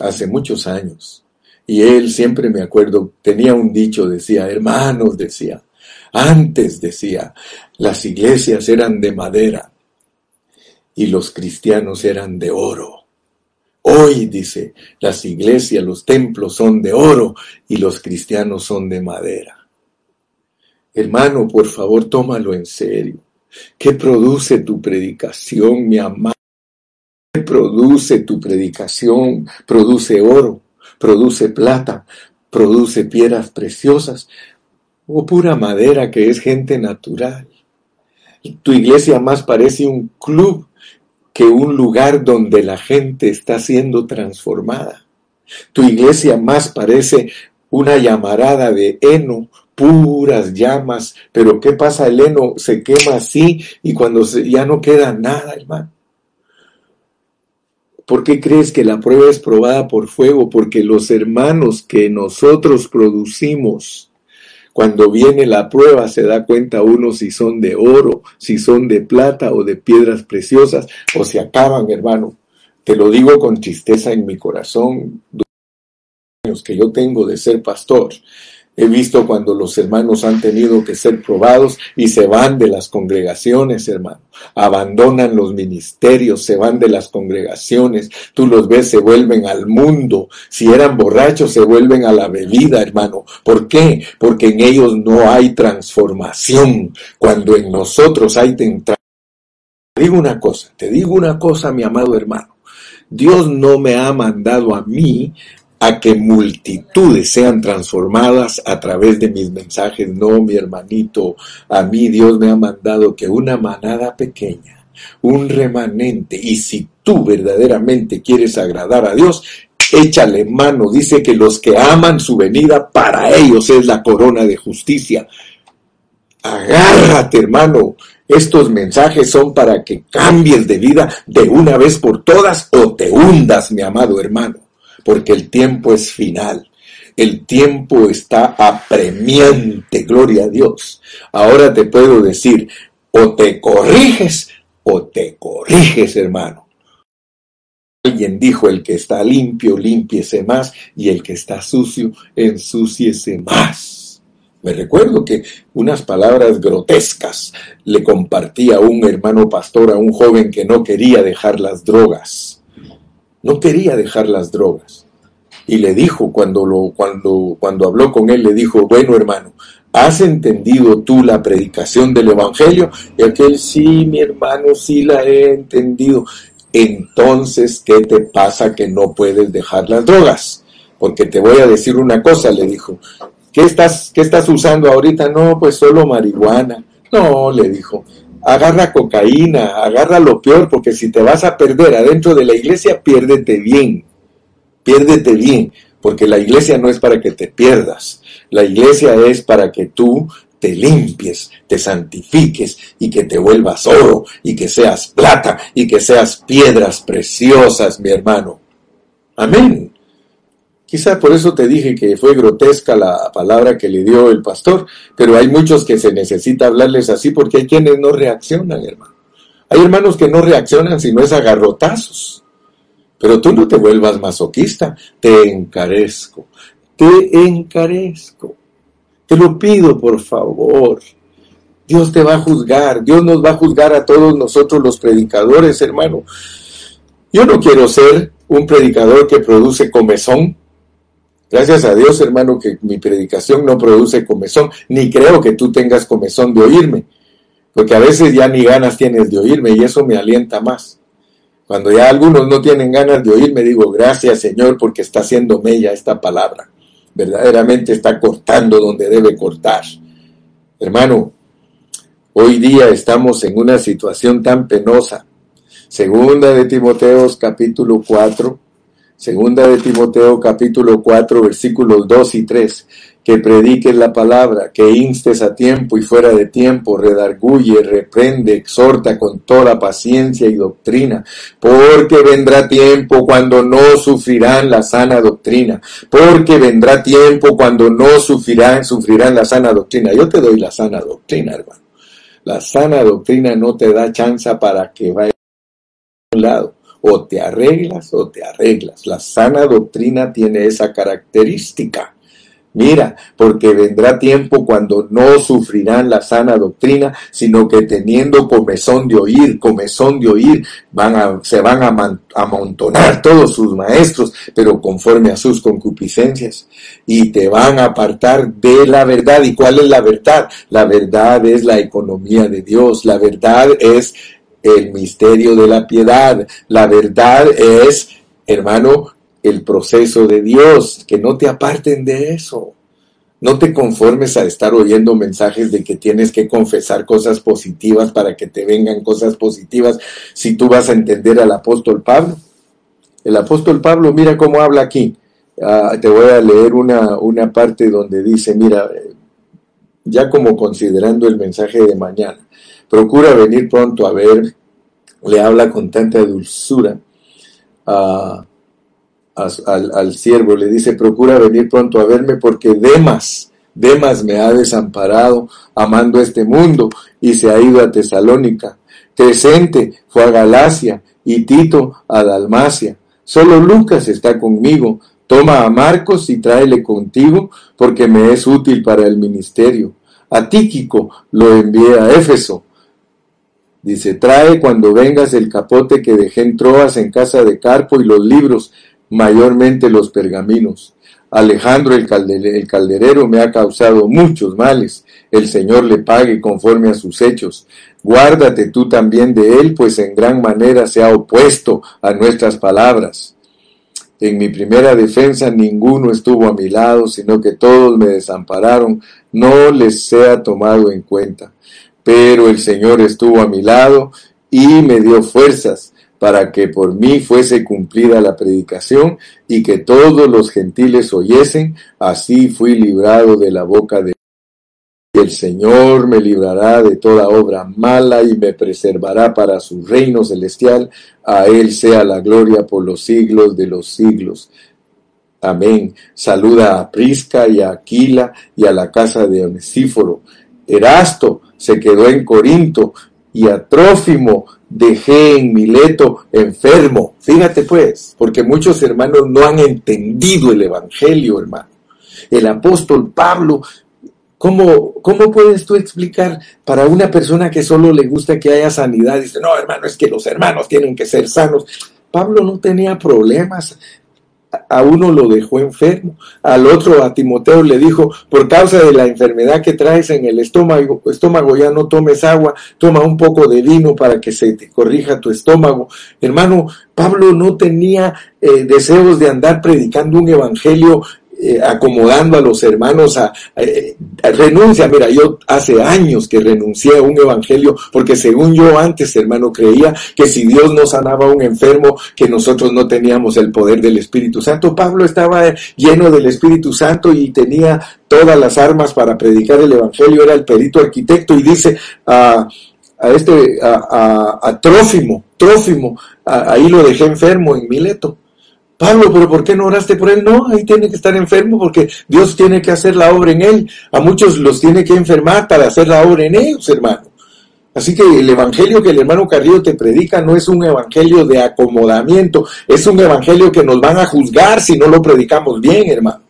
hace muchos años. Y él siempre me acuerdo, tenía un dicho, decía, hermanos, decía, antes decía, las iglesias eran de madera y los cristianos eran de oro. Hoy, dice, las iglesias, los templos son de oro y los cristianos son de madera. Hermano, por favor, tómalo en serio. ¿Qué produce tu predicación, mi amado? ¿Qué produce tu predicación? Produce oro, produce plata, produce piedras preciosas o pura madera que es gente natural. Tu iglesia más parece un club que un lugar donde la gente está siendo transformada. Tu iglesia más parece una llamarada de heno, puras llamas, pero ¿qué pasa? El heno se quema así y cuando ya no queda nada, hermano. ¿Por qué crees que la prueba es probada por fuego? Porque los hermanos que nosotros producimos cuando viene la prueba se da cuenta uno si son de oro, si son de plata o de piedras preciosas o se acaban, hermano. Te lo digo con tristeza en mi corazón, años que yo tengo de ser pastor. He visto cuando los hermanos han tenido que ser probados y se van de las congregaciones, hermano. Abandonan los ministerios, se van de las congregaciones. Tú los ves, se vuelven al mundo. Si eran borrachos, se vuelven a la bebida, hermano. ¿Por qué? Porque en ellos no hay transformación. Cuando en nosotros hay transformación. Te digo una cosa, te digo una cosa, mi amado hermano. Dios no me ha mandado a mí a que multitudes sean transformadas a través de mis mensajes. No, mi hermanito, a mí Dios me ha mandado que una manada pequeña, un remanente, y si tú verdaderamente quieres agradar a Dios, échale mano. Dice que los que aman su venida, para ellos es la corona de justicia. Agárrate, hermano. Estos mensajes son para que cambies de vida de una vez por todas o te hundas, mi amado hermano porque el tiempo es final. El tiempo está apremiante, gloria a Dios. Ahora te puedo decir, o te corriges o te corriges, hermano. Alguien dijo, el que está limpio, límpiese más, y el que está sucio, ensúciese más. Me recuerdo que unas palabras grotescas le compartía un hermano pastor a un joven que no quería dejar las drogas. No quería dejar las drogas. Y le dijo, cuando, lo, cuando, cuando habló con él, le dijo, bueno hermano, ¿has entendido tú la predicación del Evangelio? Y aquel, sí, mi hermano, sí la he entendido. Entonces, ¿qué te pasa que no puedes dejar las drogas? Porque te voy a decir una cosa, le dijo, ¿Qué estás, ¿Qué estás usando ahorita? No, pues solo marihuana. No, le dijo, agarra cocaína, agarra lo peor, porque si te vas a perder adentro de la iglesia, piérdete bien, piérdete bien, porque la iglesia no es para que te pierdas, la iglesia es para que tú te limpies, te santifiques y que te vuelvas oro y que seas plata y que seas piedras preciosas, mi hermano. Amén. Quizá por eso te dije que fue grotesca la palabra que le dio el pastor, pero hay muchos que se necesita hablarles así porque hay quienes no reaccionan, hermano. Hay hermanos que no reaccionan si no es agarrotazos. Pero tú no te vuelvas masoquista, te encarezco, te encarezco. Te lo pido, por favor. Dios te va a juzgar, Dios nos va a juzgar a todos nosotros los predicadores, hermano. Yo no quiero ser un predicador que produce comezón, Gracias a Dios, hermano, que mi predicación no produce comezón, ni creo que tú tengas comezón de oírme, porque a veces ya ni ganas tienes de oírme y eso me alienta más. Cuando ya algunos no tienen ganas de oírme, digo, gracias Señor, porque está haciendo mella esta palabra. Verdaderamente está cortando donde debe cortar. Hermano, hoy día estamos en una situación tan penosa. Segunda de Timoteos capítulo 4, Segunda de Timoteo capítulo 4 versículos 2 y 3. Que prediques la palabra, que instes a tiempo y fuera de tiempo, redarguye, reprende, exhorta con toda paciencia y doctrina, porque vendrá tiempo cuando no sufrirán la sana doctrina, porque vendrá tiempo cuando no sufrirán, sufrirán la sana doctrina. Yo te doy la sana doctrina, hermano. La sana doctrina no te da chance para que vaya a un lado o te arreglas o te arreglas. La sana doctrina tiene esa característica. Mira, porque vendrá tiempo cuando no sufrirán la sana doctrina, sino que teniendo comezón de oír, comezón de oír, se van a amontonar todos sus maestros, pero conforme a sus concupiscencias, y te van a apartar de la verdad. ¿Y cuál es la verdad? La verdad es la economía de Dios, la verdad es el misterio de la piedad. La verdad es, hermano, el proceso de Dios, que no te aparten de eso. No te conformes a estar oyendo mensajes de que tienes que confesar cosas positivas para que te vengan cosas positivas si tú vas a entender al apóstol Pablo. El apóstol Pablo, mira cómo habla aquí. Ah, te voy a leer una, una parte donde dice, mira, ya como considerando el mensaje de mañana, procura venir pronto a ver, le habla con tanta dulzura al, al siervo, le dice, procura venir pronto a verme porque Demas, Demas me ha desamparado amando este mundo y se ha ido a Tesalónica. Crescente fue a Galacia y Tito a Dalmacia. Solo Lucas está conmigo. Toma a Marcos y tráele contigo porque me es útil para el ministerio. A Tíquico lo envié a Éfeso Dice, trae cuando vengas el capote que dejé en Troas en casa de Carpo y los libros, mayormente los pergaminos. Alejandro el, calderero me ha causado muchos males. El Señor le pague conforme a sus hechos. Guárdate tú también de él, pues en gran manera se ha opuesto a nuestras palabras. En mi primera defensa ninguno estuvo a mi lado, sino que todos me desampararon, no les sea tomado en cuenta pero el Señor estuvo a mi lado y me dio fuerzas para que por mí fuese cumplida la predicación y que todos los gentiles oyesen, así fui librado de la boca de el Señor me librará de toda obra mala y me preservará para su reino celestial. A Él sea la gloria por los siglos de los siglos. Amén. Saluda a Prisca y a Aquila y a la casa de Onesíforo. Erasto se quedó en Corinto y a Trófimo dejé en Mileto enfermo. Fíjate pues, porque muchos hermanos no han entendido el Evangelio, hermano. El apóstol Pablo ¿Cómo, ¿Cómo puedes tú explicar para una persona que solo le gusta que haya sanidad? Dice, no, hermano, es que los hermanos tienen que ser sanos. Pablo no tenía problemas a uno lo dejó enfermo, al otro, a Timoteo, le dijo, por causa de la enfermedad que traes en el estómago, estómago ya no tomes agua, toma un poco de vino para que se te corrija tu estómago. Hermano, Pablo no tenía eh, deseos de andar predicando un evangelio eh, acomodando a los hermanos a, renuncia. Mira, yo hace años que renuncié a un evangelio porque según yo antes, hermano, creía que si Dios no sanaba a un enfermo, que nosotros no teníamos el poder del Espíritu Santo. Pablo estaba lleno del Espíritu Santo y tenía todas las armas para predicar el evangelio, era el perito arquitecto y dice a a este, a, a, Trófimo, Trófimo, ahí lo dejé enfermo en Mileto. Pablo, pero ¿por qué no oraste por él? No, ahí tiene que estar enfermo porque Dios tiene que hacer la obra en él. A muchos los tiene que enfermar para hacer la obra en ellos, hermano. Así que el evangelio que el hermano Carrillo te predica no es un evangelio de acomodamiento, es un evangelio que nos van a juzgar si no lo predicamos bien, hermano.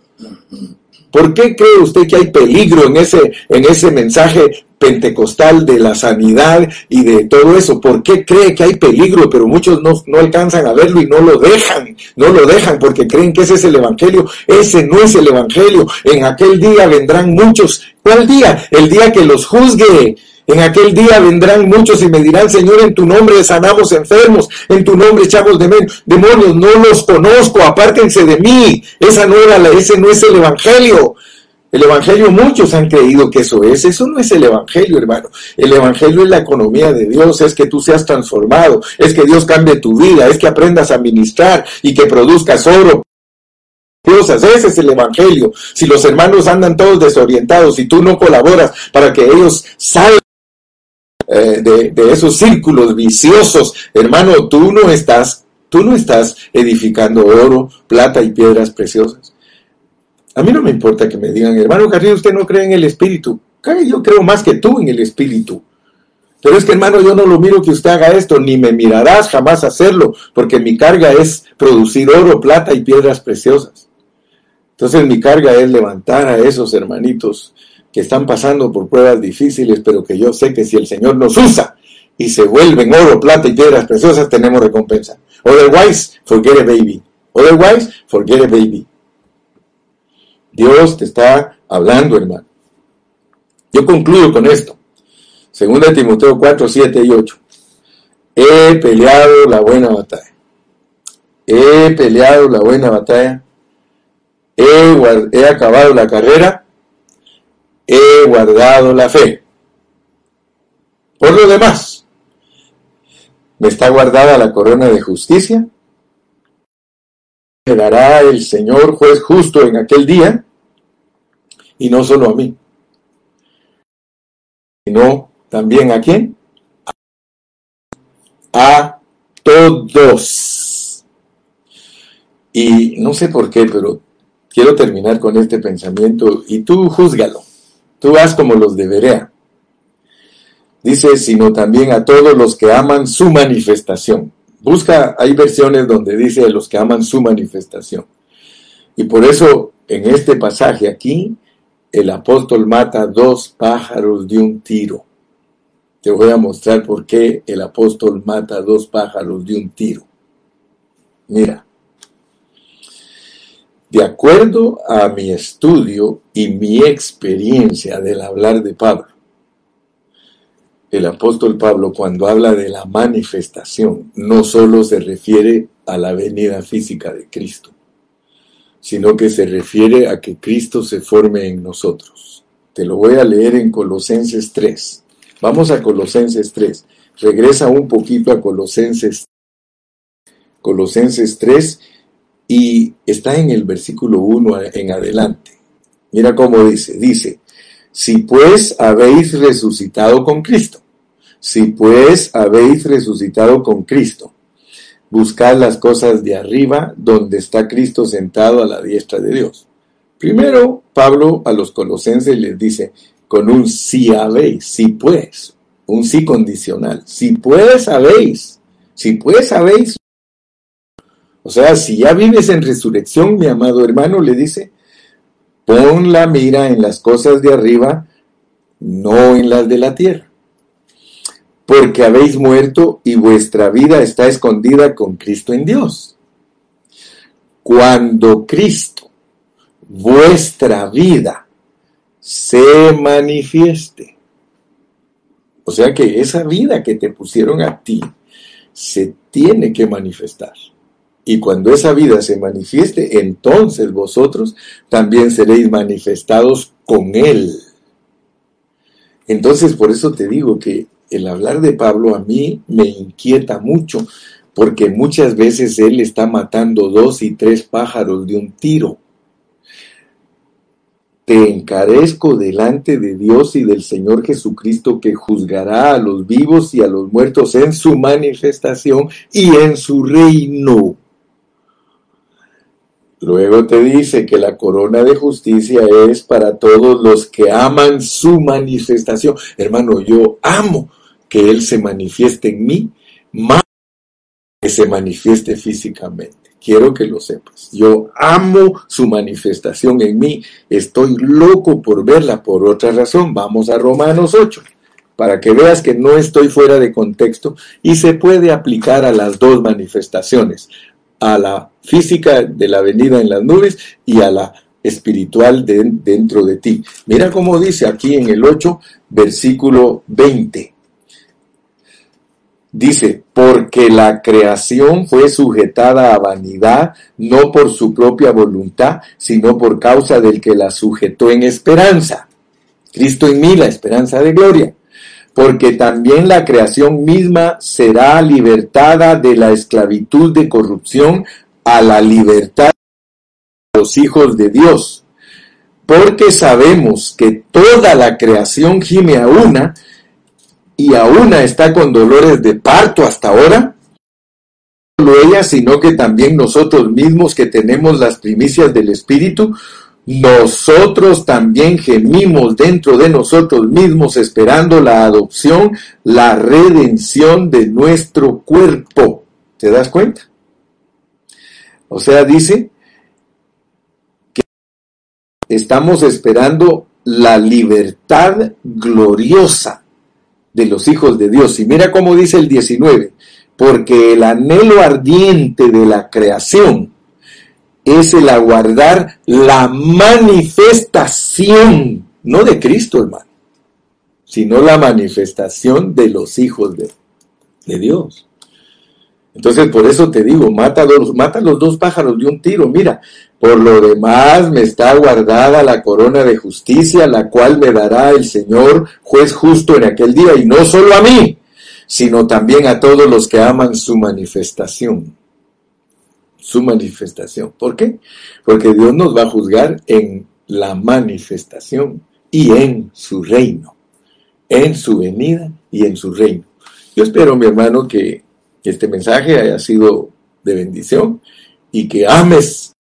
¿Por qué cree usted que hay peligro en ese, en ese mensaje pentecostal de la sanidad y de todo eso? ¿Por qué cree que hay peligro? Pero muchos no, no alcanzan a verlo y no lo dejan, no lo dejan porque creen que ese es el Evangelio. Ese no es el Evangelio. En aquel día vendrán muchos. ¿Cuál día? El día que los juzgue en aquel día vendrán muchos y me dirán, Señor, en tu nombre sanamos enfermos, en tu nombre echamos demonios, no los conozco, apártense de mí. Esa no era la, ese no es el evangelio. El evangelio muchos han creído que eso es. Eso no es el evangelio, hermano. El evangelio es la economía de Dios, es que tú seas transformado, es que Dios cambie tu vida, es que aprendas a ministrar y que produzcas oro. Ese es el Evangelio. Si los hermanos andan todos desorientados y tú no colaboras para que ellos salgan eh, de, esos círculos viciosos, hermano, tú no estás, tú no estás edificando oro, plata y piedras preciosas. A mí no me importa que me digan, hermano Carrillo, usted no cree en el Espíritu. Yo creo más que tú en el Espíritu. Pero es que hermano, yo no lo miro que usted haga esto, ni me mirarás jamás hacerlo, porque mi carga es producir oro, plata y piedras preciosas. Entonces mi carga es levantar a esos hermanitos que están pasando por pruebas difíciles, pero que yo sé que si el Señor nos usa y se vuelven oro, plata y piedras preciosas, tenemos recompensa. Otherwise, forget a baby. Otherwise, forget a baby. Dios te está hablando, hermano. Yo concluyo con esto. Segunda Timoteo 4, 7 y 8. He peleado la buena batalla. He peleado la buena batalla. He, he acabado la carrera he guardado la fe. Por lo demás, me está guardada la corona de justicia. Me dará el Señor juez justo en aquel día, y no solo a mí, sino también a quién? A todos. Y no sé por qué, pero quiero terminar con este pensamiento y tú júzgalo. Tú haz como los de Berea. Dice, sino también a todos los que aman su manifestación. Busca, hay versiones donde dice a los que aman su manifestación. Y por eso, en este pasaje aquí, el apóstol mata dos pájaros de un tiro. Te voy a mostrar por qué el apóstol mata dos pájaros de un tiro. Mira, de acuerdo a mi estudio y mi experiencia del hablar de Pablo, el apóstol Pablo cuando habla de la manifestación no solo se refiere a la venida física de Cristo, sino que se refiere a que Cristo se forme en nosotros. Te lo voy a leer en Colosenses 3. Vamos a Colosenses 3. Regresa un poquito a Colosenses. Colosenses 3 y está en el versículo 1 en adelante. Mira cómo dice, dice, si pues habéis resucitado con Cristo, si pues habéis resucitado con Cristo, buscad las cosas de arriba donde está Cristo sentado a la diestra de Dios. Primero, Pablo a los colosenses les dice, con un si habéis, si pues, un sí condicional, si pues habéis, si pues habéis o sea, si ya vives en resurrección, mi amado hermano, le dice, Pon la mira en las cosas de arriba, no en las de la tierra. Porque habéis muerto y vuestra vida está escondida con Cristo en Dios. Cuando Cristo, vuestra vida, se manifieste. O sea que esa vida que te pusieron a ti se tiene que manifestar. Y cuando esa vida se manifieste, entonces vosotros también seréis manifestados con Él. Entonces, por eso te digo que el hablar de Pablo a mí me inquieta mucho, porque muchas veces él está matando dos y tres pájaros de un tiro. Te encarezco delante de Dios y del Señor Jesucristo que juzgará a los vivos y a los muertos en su manifestación y en su reino. Luego te dice que la corona de justicia es para todos los que aman su manifestación. Hermano, yo amo que Él se manifieste en mí más que se manifieste físicamente. Quiero que lo sepas. Yo amo su manifestación en mí. Estoy loco por verla por otra razón. Vamos a Romanos 8 para que veas que no estoy fuera de contexto y se puede aplicar a las dos manifestaciones a la física de la venida en las nubes y a la espiritual de, dentro de ti. Mira cómo dice aquí en el 8, versículo 20. Dice, porque la creación fue sujetada a vanidad, no por su propia voluntad, sino por causa del que la sujetó en esperanza. Cristo en mí, la esperanza de gloria porque también la creación misma será libertada de la esclavitud de corrupción a la libertad de los hijos de Dios. Porque sabemos que toda la creación gime a una y a una está con dolores de parto hasta ahora. No solo ella, sino que también nosotros mismos que tenemos las primicias del Espíritu, nosotros también gemimos dentro de nosotros mismos esperando la adopción, la redención de nuestro cuerpo. ¿Te das cuenta? O sea, dice que estamos esperando la libertad gloriosa de los hijos de Dios. Y mira cómo dice el 19, porque el anhelo ardiente de la creación es el aguardar la manifestación, no de Cristo, hermano, sino la manifestación de los hijos de, Dios. Entonces, por eso te digo, mata, dos, mata los dos pájaros de un tiro. Mira, por lo demás me está guardada la corona de justicia, la cual me dará el Señor, juez justo en aquel día, y no solo a mí, sino también a todos los que aman su manifestación su manifestación. ¿Por qué? Porque Dios nos va a juzgar en la manifestación y en su reino, en su venida y en su reino. Yo espero, mi hermano, que este mensaje haya sido de bendición y que ames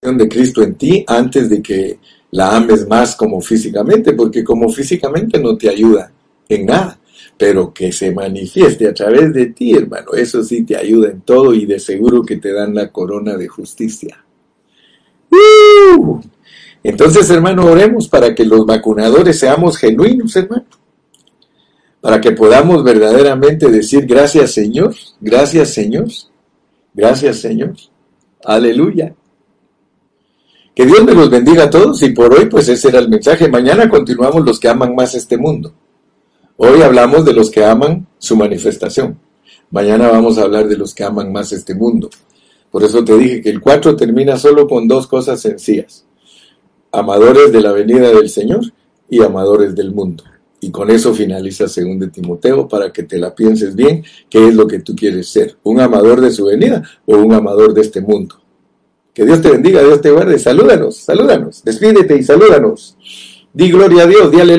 de Cristo en ti antes de que la ames más como físicamente, porque como físicamente no te ayuda en nada pero que se manifieste a través de ti, hermano. Eso sí te ayuda en todo y de seguro que te dan la corona de justicia. ¡Uh! Entonces, hermano, oremos para que los vacunadores seamos genuinos, hermano. Para que podamos verdaderamente decir gracias, Señor, gracias, Señor, gracias, Señor. Aleluya. Que Dios me los bendiga a todos y por hoy, pues ese era el mensaje. Mañana continuamos los que aman más este mundo. Hoy hablamos de los que aman su manifestación. Mañana vamos a hablar de los que aman más este mundo. Por eso te dije que el 4 termina solo con dos cosas sencillas. Amadores de la venida del Señor y amadores del mundo. Y con eso finaliza según de Timoteo para que te la pienses bien, qué es lo que tú quieres ser, un amador de su venida o un amador de este mundo. Que Dios te bendiga, Dios te guarde, salúdanos, salúdanos, despídete y salúdanos. Di gloria a Dios, di